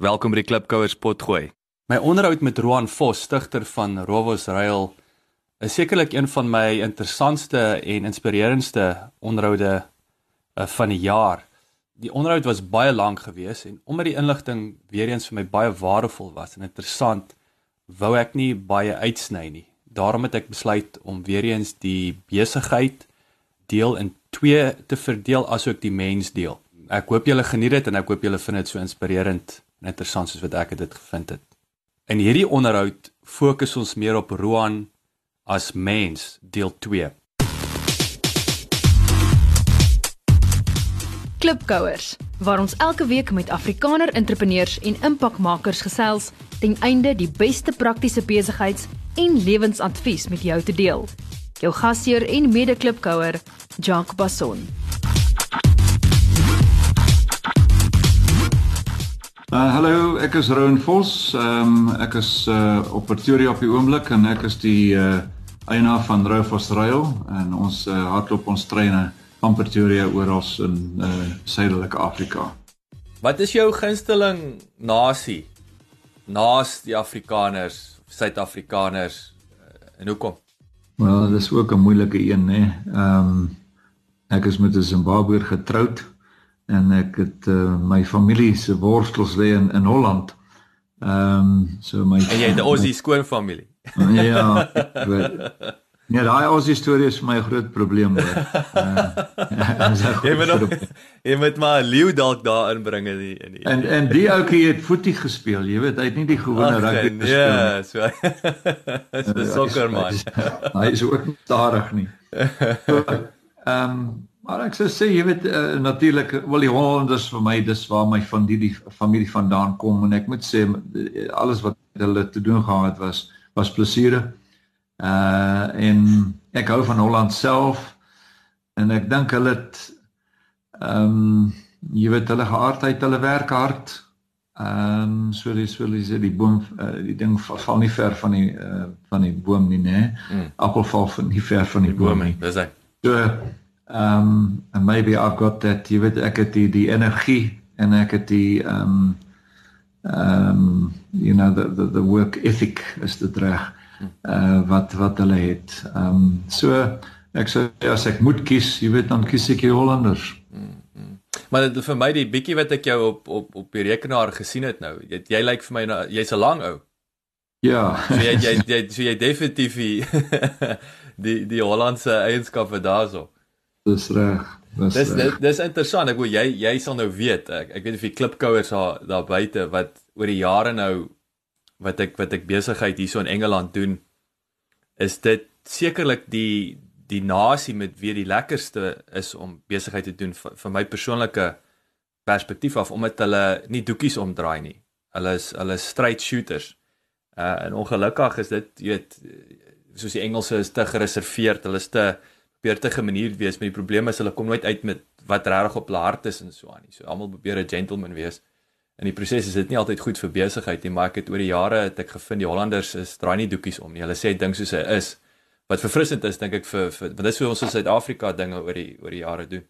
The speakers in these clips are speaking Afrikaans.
Welkom by die Klipkouers potgooi. My onderhoud met Roan Vos, stigter van Rovos Rail, is sekerlik een van my interessantste en inspirerendste onderhoude uh, van die jaar. Die onderhoud was baie lank geweest en omdat die inligting weer eens vir my baie waardevol was en interessant, wou ek nie baie uitsny nie. Daarom het ek besluit om weer eens die besigheid deel in twee te verdeel asook die mens deel. Ek hoop julle geniet dit en ek hoop julle vind dit so inspirerend en interessant soos wat ek dit gevind het. In hierdie onderhoud fokus ons meer op Roan as mens deel 2. Klipkouers waar ons elke week met Afrikaner entrepreneurs en impakmakers gesels ten einde die beste praktiese besigheids- en lewensadvies met jou te deel. Jou gasheer en mede-klipkouer, Jacques Basson. Uh hallo, ek is Roan Vos. Ehm um, ek is uh op Pretoria op die oomblik en ek is die uh eienaar van Rovos Rail en ons uh, hardloop ons treine van Pretoria oral in uh suidelike Afrika. Wat is jou gunsteling nasie? Naas die Afrikaners, Suid-Afrikaners en hoekom? Wel, dis ook 'n moeilike een, né? Ehm um, ek is met 'n Zimbabweër getroud en ek het uh, my familie se wortels lê in in Holland. Ehm um, so my En jy het 'n Aussie skoonfamilie. ja. Ja, daai Aussie storie is vir my 'n groot probleem hoor. Uh, jy moet nog jy moet maar 'n leeu dalk daar inbring in die in die En en die ouetjie het voetie gespeel, jy weet, hy het nie die gewone rugby gespeel nie. Ja, so. Dis 'n sokkerman. Hy is ook stadig nie. Ehm um, Maar ek sou sê jy weet uh, natuurlik wel die Hollanders vir my dis waar my van die, die familie vandaan kom en ek moet sê alles wat hulle te doen gehad was was plesiere. Uh en ek hou van Holland self en ek dink hulle het ehm um, jy weet hulle geaardheid, hulle werk hard. Ehm um, so dis wil jy sê die boom uh, die ding val, val nie ver van die uh, van die boom nie nê. Mm. Appel val van nie ver van die, die boom nie. Dis hy. So um and maybe I've got that jy weet ek het die die energie en ek het die um um you know the the the work ethic is dit reg uh wat wat hulle het. Um so ek sê as ek moet kies, jy weet dan kies ek die Hollanders. Maar dit vir my die bietjie wat ek jou op op op die rekenaar gesien het nou. Jy jy lyk vir my na, jy's 'n lang ou. Ja. So jy jy jy so jy definitief die die, die Hollandse eienskappe daarso. Dis reg. Dis dis, dis dis interessant. Ek wil jy jy sal nou weet. Ek ek weet of die klipkouers daar daar buite wat oor die jare nou wat ek wat ek besigheid hierso in Engeland doen is dit sekerlik die die nasie met wie die lekkerste is om besigheid te doen vir my persoonlike perspektief af omdat hulle nie doekies omdraai nie. Hulle is hulle is straight shooters. Uh en ongelukkig is dit jy weet soos die Engelse is te gereserveerd. Hulle is te beurtige manier wees, maar die probleem is hulle kom nooit uit met wat regtig op hulle hart is en so aan nie. So almal probeer 'n gentleman wees. In die proses is dit nie altyd goed vir besigheid nie, maar ek het oor die jare het ek gevind die Hollanders is draai nie doekies om nie. Hulle sê ding soos hy is. Wat verfrissend is dink ek vir, vir want dis hoe ons in Suid-Afrika dinge oor die oor die jare doen.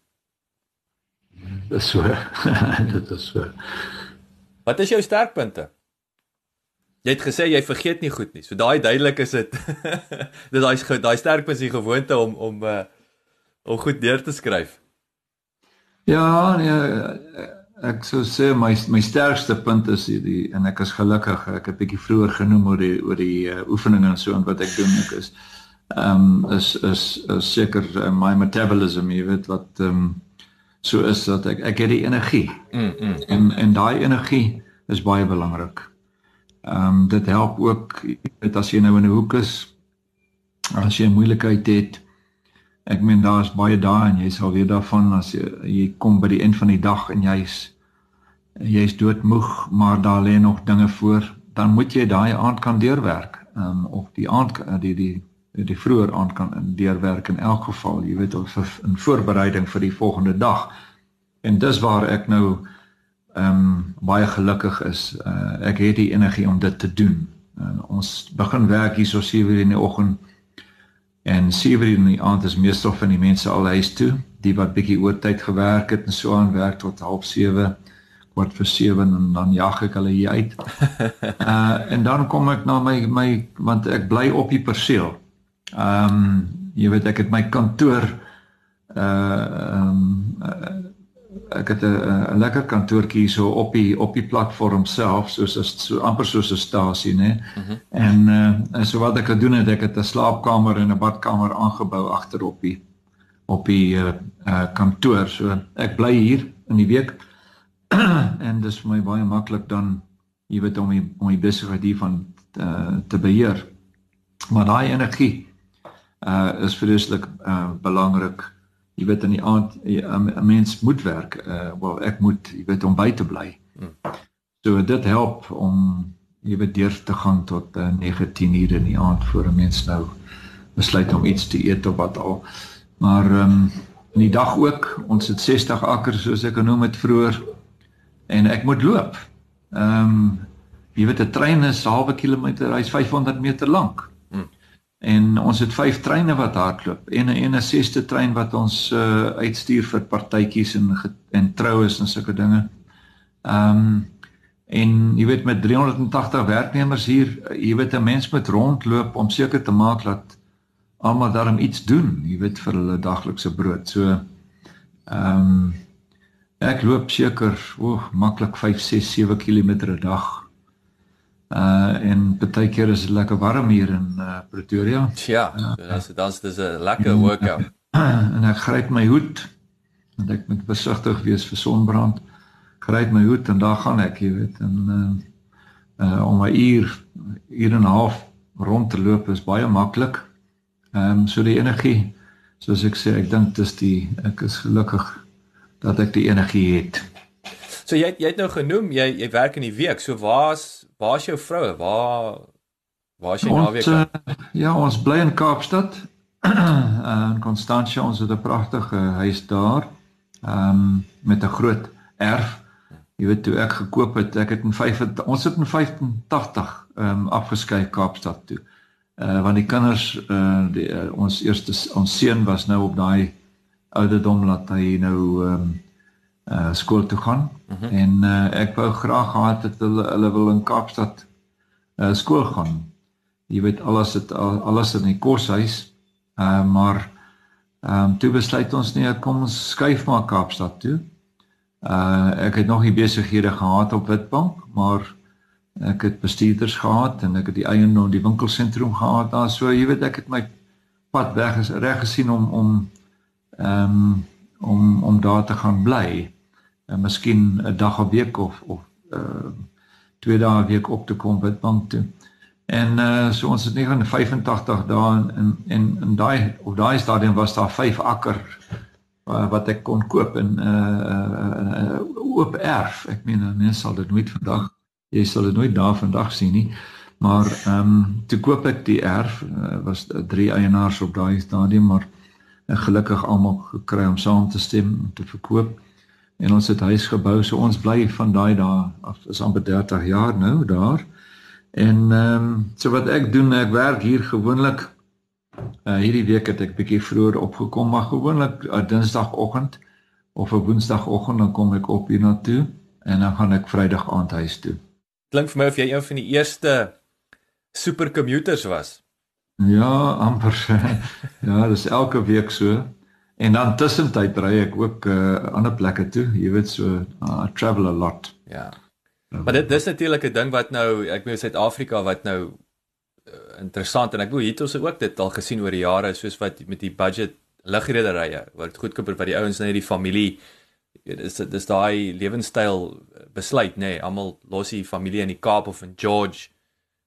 Dis so. dit is so. Wat is jou sterkpunte? Jy het gesê jy vergeet nie goed nie. So daai duidelik is dit. dis daai daai sterkpunt is gewoonte om om uh, om goed deur te skryf. Ja, nee, ek sou sê my my sterkste punt is hierdie en ek is gelukkig. Ek het bietjie vroeër genoem oor die oor die uh, oefeninge en so en wat ek doen ek is ehm um, is is is seker uh, my metabolism, jy weet wat ehm um, so is dat ek ek het die energie. Mm, mm. En en daai energie is baie belangrik. Ehm um, dit help ook weet as jy nou in 'n hoek is as jy 'n moeilikheid het. Ek meen daar's baie dae en jy sal weer daarvan as jy jy kom by die eind van die dag en jy's jy's doodmoeg, maar daar lê nog dinge voor, dan moet jy daai aand kan deurwerk. Ehm um, of die aand die die die vroeër aand kan deurwerk in elk geval, jy weet of in voorbereiding vir die volgende dag. En dis waar ek nou ehm um, baie gelukkig is. Uh, ek het die energie om dit te doen. En ons begin werk hier so 7:00 in die oggend en 7:00 in die aand is meestal van die mense al huis toe, die wat bietjie oortyd gewerk het en so aan werk tot 6:30. kwart vir 7 en dan jag ek hulle hier uit. Uh en dan kom ek na my my want ek bly op die perseel. Ehm um, jy weet ek het my kantoor uh ehm um, uh, ek het 'n lekker kantoortjie so op die op die platform self soos as so amper soos 'n stasie nê. Mm -hmm. En uh so wat ek gedoen het, ek het 'n slaapkamer en 'n badkamer aangebou agter op die op die uh, uh kantoor. So ek bly hier in die week. en dis vir my baie maklik dan jy weet om die om die besigheid hiervan uh, te beheer. Maar daai energie uh is vreeslik uh belangrik jy weet in die aand 'n mens moet werk. Uh wel ek moet jy weet om by te bly. Hmm. So dit help om jy weet deur te gaan tot uh, 19 uur in die aand voor 'n mens nou besluit om iets te eet of wat al. Maar ehm um, in die dag ook, ons het 60 akker soos ek genoem het vroeër en ek moet loop. Ehm um, jy weet 'n trein is halwe kilometer, hy's 500 meter lank en ons het vyf treine wat hardloop en 'n en 'n sesde trein wat ons uh, uitstuur vir partytjies en en troues en sulke dinge. Ehm um, en jy weet met 380 werknemers hier, jy weet 'n mens moet rondloop om seker te maak dat almal daarom iets doen, jy weet vir hulle daglikse brood. So ehm um, ek loop seker, o, maklik 5, 6, 7 km 'n dag Uh en baie keer is dit lekker warm hier in uh, Pretoria. Ja, uh, so dis dis 'n lekker workout. En ek gryp my hoed want ek moet besigtig wees vir sonbrand. Gryp my hoed en daar gaan ek, jy weet, en uh, uh om 'n uur, uur en 'n half rond te loop is baie maklik. Ehm um, so die energie, soos ek sê, ek dink dis die ek is gelukkig dat ek die energie het. So jy jy het nou genoem jy jy werk in die week. So waar's Waar is jou vroue? Waar waar is jy naweek? Uh, ja, ons bly in Kaapstad. in Constantia, ons het 'n pragtige huis daar. Ehm um, met 'n groot erf. Jy weet toe ek gekoop het, ek het in 5 ons het in 85 ehm um, afgeskei Kaapstad toe. Uh want die kinders uh, die, uh ons eerste ons seun was nou op daai ouderdom dat hy nou ehm um, uh skool toe gaan mhm. -huh. en uh ek wou graag gehad het hulle hulle wil in Kaapstad uh skool gaan. Jy weet alles het alles in die koshuis. Uh maar ehm um, toe besluit ons nee, kom ons skuif maar Kaapstad toe. Uh ek het nog nie besighede gehad op Witbank, maar ek het bestuurders gehad en ek het die eiendom die winkelsentrum gehad daar. So jy weet ek het my pad weg is reg gesien om om ehm um, om om daar te gaan bly uh, miskien 'n dag 'n week of of uh twee dae 'n week op te kom by bank toe. En uh so ons het 985 dae in en in daai op daai stadium was daar 5 akker uh, wat ek kon koop in 'n uh, uh, uh, oop erf. Ek meen mense sal dit nooit vandag jy sal dit nooit daar vandag sien nie. Maar ehm um, toe koop ek die erf uh, was drie eienaars op daai stadium maar gelukkig almal gekry om saam te stem om te verkoop. En ons het huis gebou so ons bly van daai dae af is amper 30 jaar nou daar. En ehm um, so wat ek doen ek werk hier gewoonlik uh, hierdie week het ek bietjie vroeër opgekom maar gewoonlik uh, dinsdagoggend of 'n woensdagoggend dan kom ek op hier na toe en dan gaan ek vrydag aand huis toe. Klink vir my of jy een van die eerste supercommuters was Ja, amper. ja, dis elke week so. En dan tussentyd ry ek ook uh ander plekke toe. Jy weet so, uh, travel a lot. Ja. Maar dit dis natuurlik 'n ding wat nou, ek meen Suid-Afrika wat nou uh, interessant en ek bedoel hier het ons ook dit al gesien oor die jare soos wat met die budget lugrederye wat goedkoper vir die ouens net die familie dis dis daai lewenstyl besluit nê nee, almal los die familie in die Kaap of in George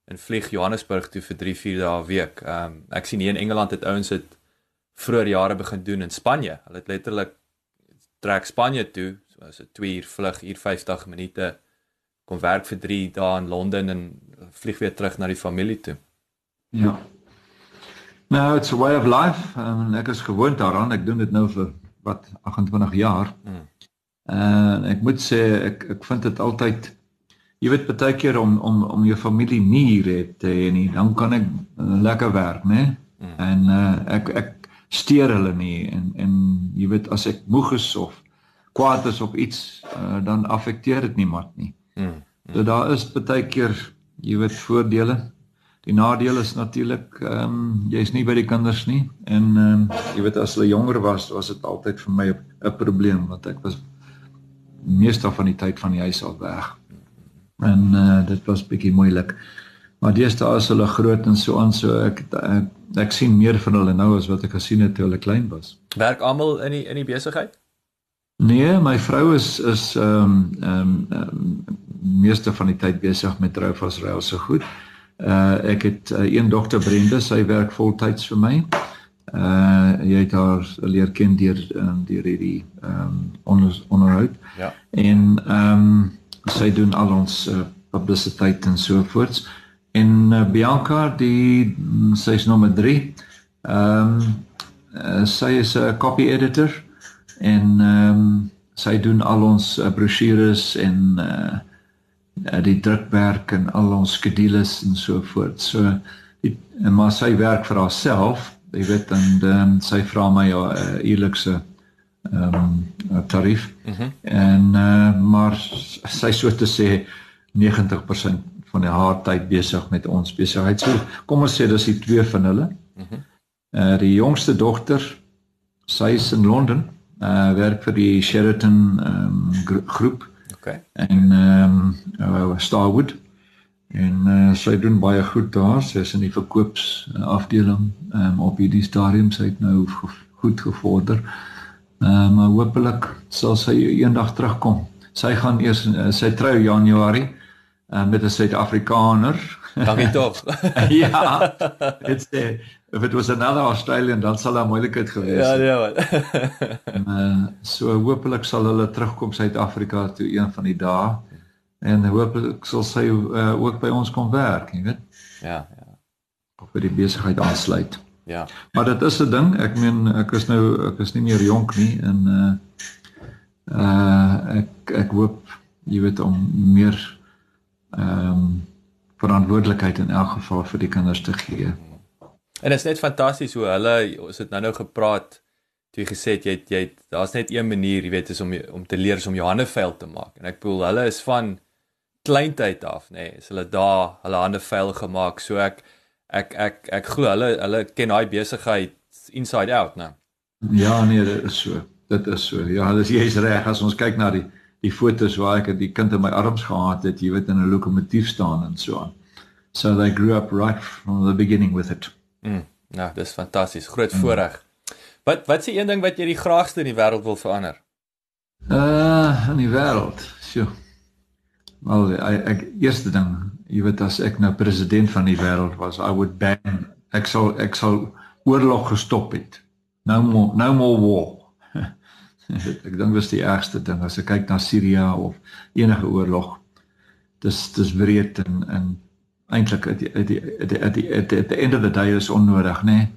en vlieg Johannesburg toe vir 3 4 dae 'n week. Ehm um, ek sien hier in Engeland het ouens dit vroeër jare begin doen in Spanje. Hulle het letterlik trek Spanje toe, so as 'n 2 uur vlug, hier 50 minute kom werk vir 3 dae in Londen en vlieg weer terug na die familie toe. Ja. Nou, it's a way of life. Um, ek is gewoond daaraan. Ek doen dit nou vir wat 28 jaar. Hmm. En uh, ek moet sê ek ek vind dit altyd jy weet baie keer om om om jou familie nie hier het te hê nie, dan kan ek uh, lekker werk, né? Mm. En uh, ek ek steur hulle nie en en jy weet as ek moeg is of kwaad is op iets, uh, dan affekteer dit niemand nie. Mm. mm. So daar is baie keer, jy weet, voordele. Die nadeel is natuurlik ehm um, jy's nie by die kinders nie en ehm um, jy weet as hulle jonger was, was dit altyd vir my 'n probleem want ek was meeste van die tyd van die huis af weg. En uh, dit was bietjie moeilik. Maar deesdae is hulle groot en so aan so ek, ek ek sien meer van hulle nou as wat ek gesien het toe hulle klein was. Werk almal in die in die besigheid? Nee, my vrou is is ehm um, ehm um, meeste van die tyd besig met Roufas Rail so goed. Uh ek het uh, een dogter Brenda, sy werk voltyds vir my. Uh jy het haar leer ken deur um, deur hierdie ehm um, onder, onderhoud. Ja. En ehm um, sy doen al ons uh, publiciteit en so voorts. En uh, Bianca, die sy's nommer 3. Ehm um, uh, sy is 'n copy editor en ehm um, sy doen al ons uh, brosjures en uh uh, die drukwerk en al ons skedules en so voort. So die, en maar sy werk vir haarself, jy weet en dan sy vra my ja uh, eerlikse ehm um, tarief. Mm -hmm. En uh, maar sy so te sê 90% van die haar tyd besig met ons besigheid. So kom ons sê dis die twee van hulle. Mhm. Mm uh die jongste dogter sy is in Londen. Uh werk vir die Sheraton ehm um, groep. Okay. En ehm um, uh, Starwood en uh, sy doen baie goed daar. Sy is in die verkoops afdeling ehm um, op hierdie stadium. Sy het nou goed gevorder. Ehm um, maar hopelik sal sy eendag terugkom. Sy gaan eers uh, sy trou Januarie uh, met 'n Suid-Afrikaner. Dankie tog. ja. Dit's if it was another Australian dan sal daar moeilikheid gewees het. Ja, ja. en, uh, so hopelik sal hulle terugkom Suid-Afrika toe een van die dae en hopelik sal sy uh, ook by ons kom werk, jy weet. Ja, ja. Of by die besigheid aansluit. Ja. Maar dit is 'n ding, ek meen ek is nou ek is nie meer jonk nie en uh uh ek ek hoop jy weet om meer ehm um, verantwoordelikheid in elk geval vir die kinders te gee. En dit is net fantasties hoe hulle ons het nou-nou gepraat toe jy gesê het jy jy daar's net een manier, jy weet, is om om te leer is om jou hande vuil te maak. En ek bedoel hulle is van kleintyd af, nê. Nee, is hulle daar, hulle hande vuil gemaak. So ek ek ek ek glo hulle hulle ken daai besigheid inside out, né? Ja, nee, dit is so. Dit is so. Ja, dis jy's reg as ons kyk na die die fotos waar ek die kind in my arms gehad het, jy weet in 'n lokomotief staan en so aan. So they grew up right from the beginning with it. Mm, nou, dis fantasties. Groot mm. voorreg. Wat wat is die een ding wat jy die graagste in die wêreld wil verander? Uh, in die wêreld. Sjoe. Wel, ek, ek eerste ding, jy weet as ek nou president van die wêreld was, I would ban ek sal ek sal oorlog gestop het. No more no more war. ek dink dis die ergste ding as ek kyk na Sirië of enige oorlog. Dis dis wreed en en eintlik at die at die at die at die at at die end of the day is onnodig nê. Nee?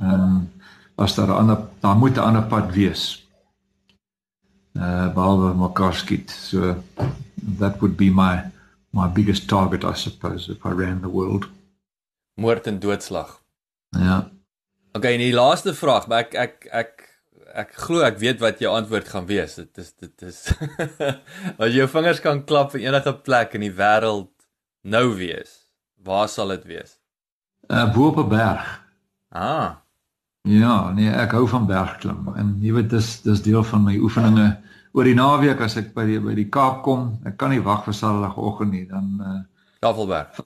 Ehm um, as daar 'n ander daar moet 'n ander pad wees. Uh behalwe mekaar skiet. So that would be my my biggest target I suppose if I ran the world. Moord en doodslag. Ja. Okay, en die laaste vraag, maar ek ek ek ek glo ek weet wat jou antwoord gaan wees. Dit is dit is as jou vingers kan klap vir enige plek in die wêreld nou wees, waar sal dit wees? Uh bo op 'n berg. Ah. Ja, nee, ek hou van bergklim en jy weet dis dis deel van my oefeninge oor die naweek as ek by die by die Kaap kom. Ek kan nie wag vir Saterdagoggend nie, dan uh Tafelberg.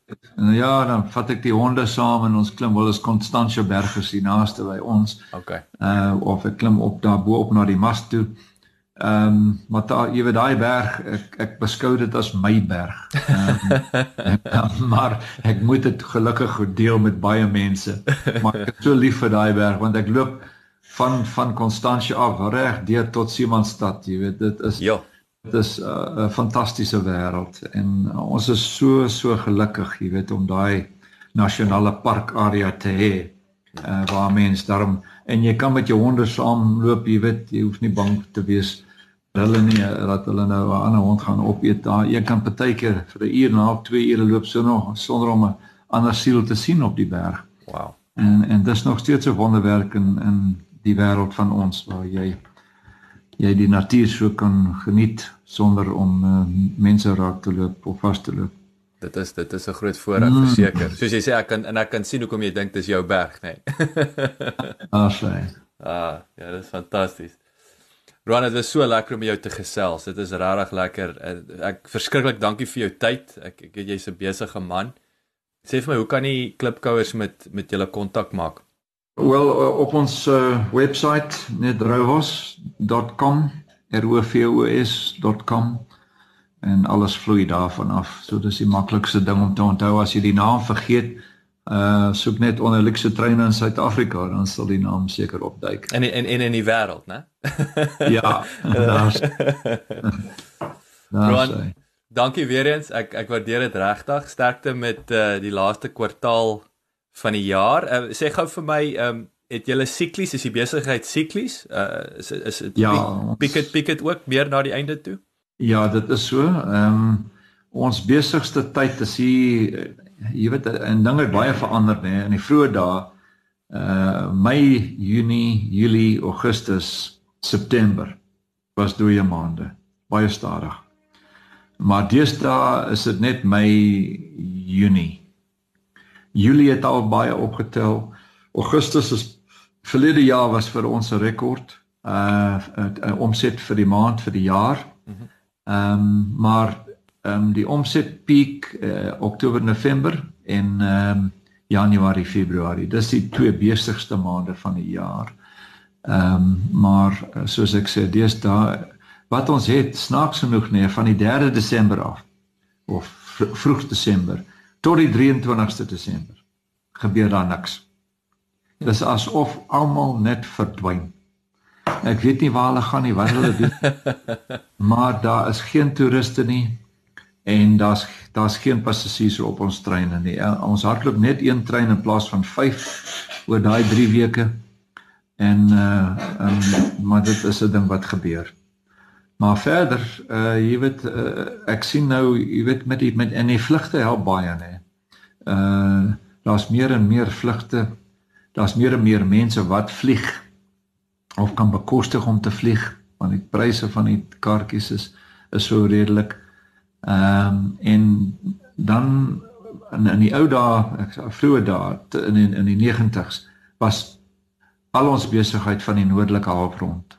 Ja, dan vat ek die honde saam en ons klim wel eens Constantia berg is die naaste by ons. Okay. Uh of ek klim op daar bo op na die mas toe. Ehm um, maar daar jy weet daai berg ek ek beskou dit as my berg. Um, maar ek moet dit gelukkig deel met baie mense. Maar ek is so lief vir daai berg want ek loop van van Constantia af reg deur tot Simonstad, jy weet dit is Ja. Dit is 'n uh, fantastiese wêreld en uh, ons is so so gelukkig, jy weet om daai nasionale park area te hê. Uh, waar mense daarom en jy kan met jou honde saamloop, jy weet, jy hoef nie bang te wees hulle nie dat hulle nou 'n ander hond gaan opeet daar. Jy kan partykeer vir 'n uur en 'n half, 2 ure loop so nog sonder om 'n ander siel te sien op die berg. Wow. En en dis nog steeds 'n wonderwerk in in die wêreld van ons waar jy jy die natuur so kan geniet sonder om uh, mense raak te loop of vas te loop. Dit is dit is 'n groot voorreg mm. verseker. Soos jy sê ek kan en ek kan sien hoekom jy dink dis jou berg, nê. Nee. Asai. ah, ja, dit is fantasties. Roan, dit was so lekker om jou te gesels. Dit is regtig lekker. Ek verskriklik dankie vir jou tyd. Ek ek weet jy's 'n besige man. Sê vir my, hoe kan die klipkouers met met julle kontak maak? Wel op ons uh, webwerf netrovos.com rovos.com en alles vloei daarvan af. So dis die maklikste ding om te onthou as jy die naam vergeet. Uh soek net onder luxe treine in Suid-Afrika dan sal die naam seker opduik. En en en in die wêreld, né? ja. Daar's Daar's Dankie weer eens. Ek ek waardeer dit regtig. Sterkte met uh die laaste kwartaal van die jaar. Uh, sê gou vir my, ehm um, het julle siklies, is die besigheid siklies? Uh is is dit ja, piek dit piek dit ook meer na die einde toe? Ja, dit is so. Ehm um, ons besigste tyd is hier jy weet 'n ding het baie verander nê in die vroeë dae uh Mei, Junie, Julie, Augustus, September was dooie maande, baie stadig. Maar deesdae is dit net Mei, Junie. Julie het al baie opgetel. Augustus is verlede jaar was vir ons 'n rekord uh 'n omset vir die maand vir die jaar. Ehm um, maar ehm um, die omset piek uh, Oktober November en ehm um, Januarie Februarie. Dis die twee besigste maande van die jaar. Ehm um, maar soos ek sê, deesdae wat ons het snaaks genoeg nee van die 3de Desember af of vroeg Desember tot die 23ste Desember gebeur daar niks. Dis asof almal net verdwyn. Ek weet nie waar hulle gaan nie, wat hulle doen. maar daar is geen toeriste nie en daar's daar's geen passasiers op ons treine nie. Ons hardloop net een trein in plaas van 5 oor daai 3 weke. En uh um, maar dit is 'n ding wat gebeur. Maar verder, uh jy weet uh, ek sien nou, jy weet met die met en die vlugte help baie nê. Uh daar's meer en meer vlugte daar's meer en meer mense wat vlieg of kan bekostig om te vlieg want die pryse van die kaartjies is is so redelik. Ehm um, en dan in in die ou dae, ek sê vroeë dae in in, in die 90's was al ons besigheid van die noordelike halfrond.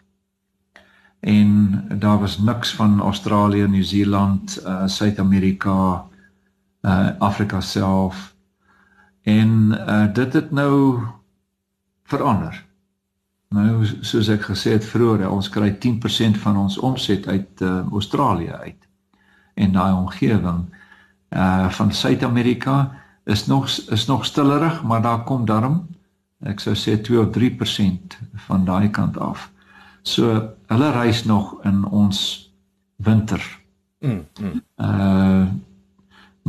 En daar was niks van Australië, Nieu-Seeland, uh Suid-Amerika, uh Afrika self. En uh dit het nou verander. Nou soos ek gesê het vroeër, ons kry 10% van ons omset uit uh, Australië uit. En daai omgewing uh van Suid-Amerika is nog is nog stillerig, maar daar kom darm ek sou sê 2 of 3% van daai kant af. So hulle reis nog in ons winter. Mm. mm. Uh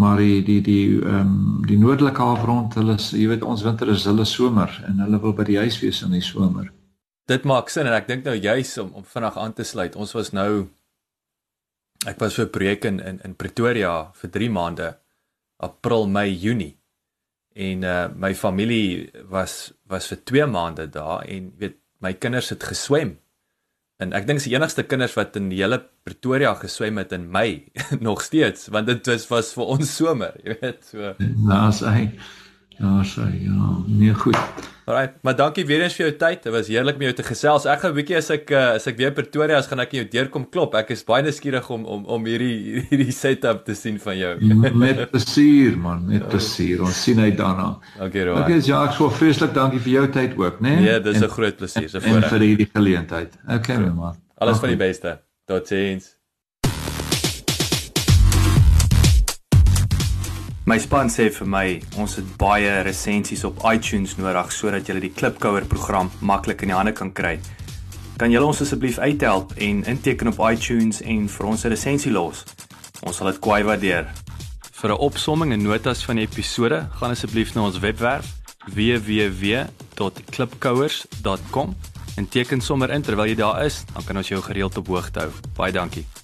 maar die die die ehm um, die noordelike halfrond hulle jy weet ons winter is hulle somer en hulle wil by die huis wees in die somer. Dit maak sin en ek dink nou juis om om vinnig aan te sluit. Ons was nou ek was vir 'n projek in, in in Pretoria vir 3 maande April, Mei, Junie. En uh my familie was was vir 2 maande daar en weet my kinders het geswem En ek dink die enigste kinders wat in die hele Pretoria geswem het in Mei nog steeds, want dit was was vir ons somer, jy weet, so. Daar's hy. Daar's hy. Ja, nee goed. Alraai, maar dankie weer eens vir jou tyd. Dit was heerlik om jou te gesels. Ek gaan 'n bietjie as ek uh, as ek weer Pretoria is, gaan ek jou deurkom klop. Ek is baie nuuskierig om om om hierdie hierdie setup te sien van jou. met plesier man, met plesier. Ons sien uit daarna. Okay, Roan. Okay, ja, ek sou vreeslik dankie vir jou tyd ook, né? Nee, dis 'n groot plesier, se voorreg. En vir hierdie geleentheid. Okay, my man. Alles van die beste. Totsiens. My span sê vir my, ons het baie resensies op iTunes nodig sodat jy die Klipkouer program maklik in die hande kan kry. Kan julle ons asseblief uithelp en inteken op iTunes en vir ons 'n resensie los? Ons sal dit kwai waardeer. Vir 'n opsomming en notas van die episode, gaan asseblief na ons webwerf www.klipkouers.com en teken sommer in terwyl jy daar is, dan kan ons jou gereeld op hoogte hou. Baie dankie.